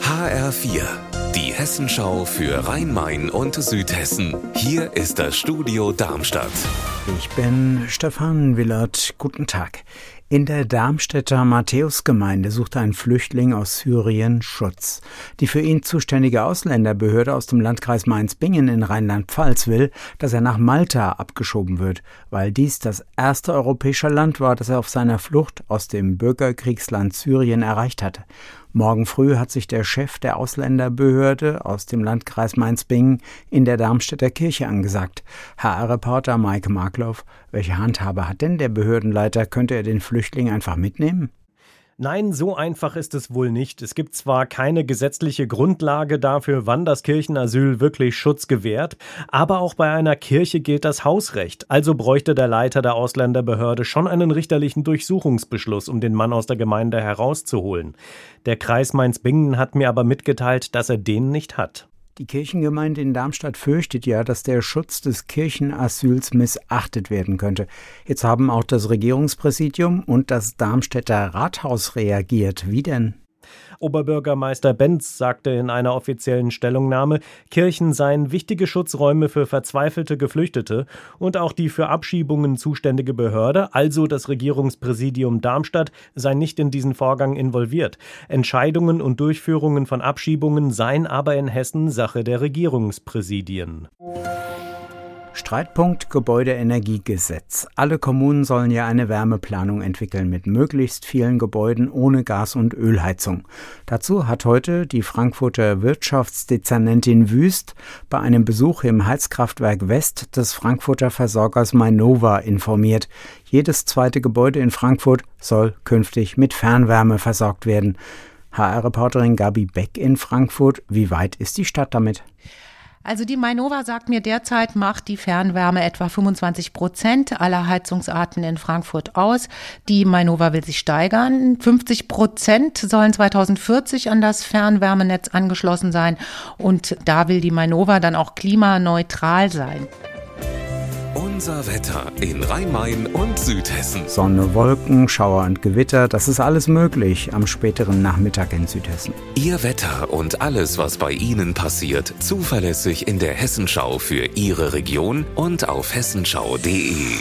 HR4, die Hessenschau für Rhein-Main und Südhessen. Hier ist das Studio Darmstadt. Ich bin Stefan Willert. Guten Tag. In der Darmstädter Matthäusgemeinde sucht ein Flüchtling aus Syrien Schutz. Die für ihn zuständige Ausländerbehörde aus dem Landkreis Mainz-Bingen in Rheinland-Pfalz will, dass er nach Malta abgeschoben wird, weil dies das erste europäische Land war, das er auf seiner Flucht aus dem Bürgerkriegsland Syrien erreicht hatte. Morgen früh hat sich der Chef der Ausländerbehörde aus dem Landkreis Mainz-Bingen in der Darmstädter Kirche angesagt. HR-Reporter Maike Markloff, welche Handhabe hat denn der Behördenleiter? Könnte er den Flüchtling einfach mitnehmen? Nein, so einfach ist es wohl nicht. Es gibt zwar keine gesetzliche Grundlage dafür, wann das Kirchenasyl wirklich Schutz gewährt, aber auch bei einer Kirche gilt das Hausrecht. Also bräuchte der Leiter der Ausländerbehörde schon einen richterlichen Durchsuchungsbeschluss, um den Mann aus der Gemeinde herauszuholen. Der Kreis Mainz-Bingen hat mir aber mitgeteilt, dass er den nicht hat. Die Kirchengemeinde in Darmstadt fürchtet ja, dass der Schutz des Kirchenasyls missachtet werden könnte. Jetzt haben auch das Regierungspräsidium und das Darmstädter Rathaus reagiert. Wie denn? Oberbürgermeister Benz sagte in einer offiziellen Stellungnahme, Kirchen seien wichtige Schutzräume für verzweifelte Geflüchtete und auch die für Abschiebungen zuständige Behörde, also das Regierungspräsidium Darmstadt, sei nicht in diesen Vorgang involviert. Entscheidungen und Durchführungen von Abschiebungen seien aber in Hessen Sache der Regierungspräsidien. Streitpunkt Gebäudeenergiegesetz. Alle Kommunen sollen ja eine Wärmeplanung entwickeln mit möglichst vielen Gebäuden ohne Gas- und Ölheizung. Dazu hat heute die Frankfurter Wirtschaftsdezernentin Wüst bei einem Besuch im Heizkraftwerk West des Frankfurter Versorgers Mainova informiert. Jedes zweite Gebäude in Frankfurt soll künftig mit Fernwärme versorgt werden. HR-Reporterin Gabi Beck in Frankfurt. Wie weit ist die Stadt damit? Also die Mainova sagt mir, derzeit macht die Fernwärme etwa 25 Prozent aller Heizungsarten in Frankfurt aus. Die Mainova will sich steigern. 50 Prozent sollen 2040 an das Fernwärmenetz angeschlossen sein. Und da will die Mainova dann auch klimaneutral sein. Unser Wetter in Rhein-Main und Südhessen. Sonne, Wolken, Schauer und Gewitter, das ist alles möglich am späteren Nachmittag in Südhessen. Ihr Wetter und alles, was bei Ihnen passiert, zuverlässig in der Hessenschau für Ihre Region und auf hessenschau.de.